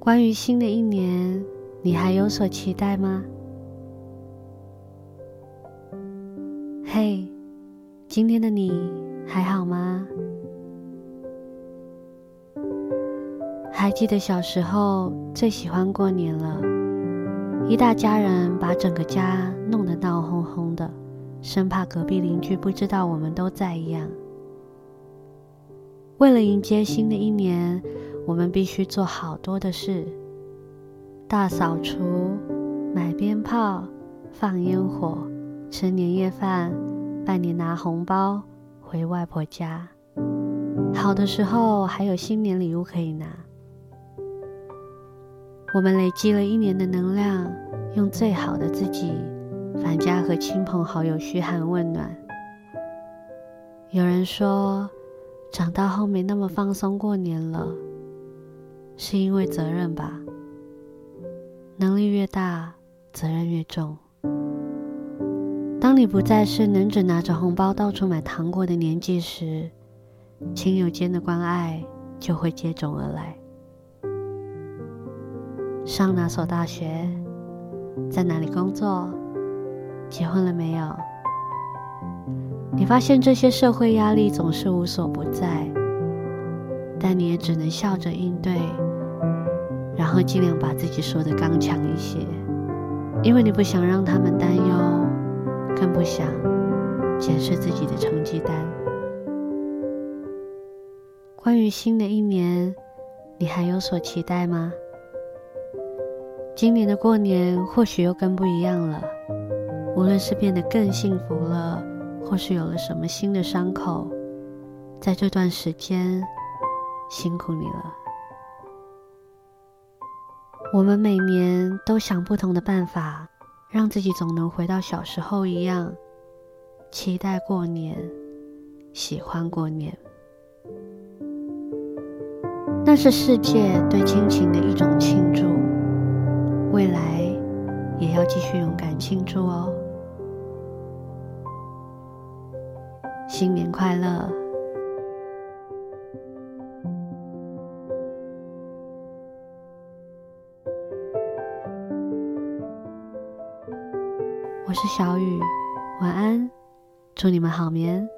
关于新的一年，你还有所期待吗？嘿，今天的你还好吗？还记得小时候最喜欢过年了，一大家人把整个家弄得闹哄哄的，生怕隔壁邻居不知道我们都在一样。为了迎接新的一年，我们必须做好多的事：大扫除、买鞭炮、放烟火、吃年夜饭、拜年拿红包、回外婆家。好的时候还有新年礼物可以拿。我们累积了一年的能量，用最好的自己返家和亲朋好友嘘寒问暖。有人说，长大后没那么放松过年了，是因为责任吧？能力越大，责任越重。当你不再是能只拿着红包到处买糖果的年纪时，亲友间的关爱就会接踵而来。上哪所大学？在哪里工作？结婚了没有？你发现这些社会压力总是无所不在，但你也只能笑着应对，然后尽量把自己说的刚强一些，因为你不想让他们担忧，更不想检视自己的成绩单。关于新的一年，你还有所期待吗？今年的过年或许又更不一样了，无论是变得更幸福了。或是有了什么新的伤口，在这段时间辛苦你了。我们每年都想不同的办法，让自己总能回到小时候一样，期待过年，喜欢过年。那是世界对亲情的一种庆祝，未来也要继续勇敢庆祝哦。新年快乐！我是小雨，晚安，祝你们好眠。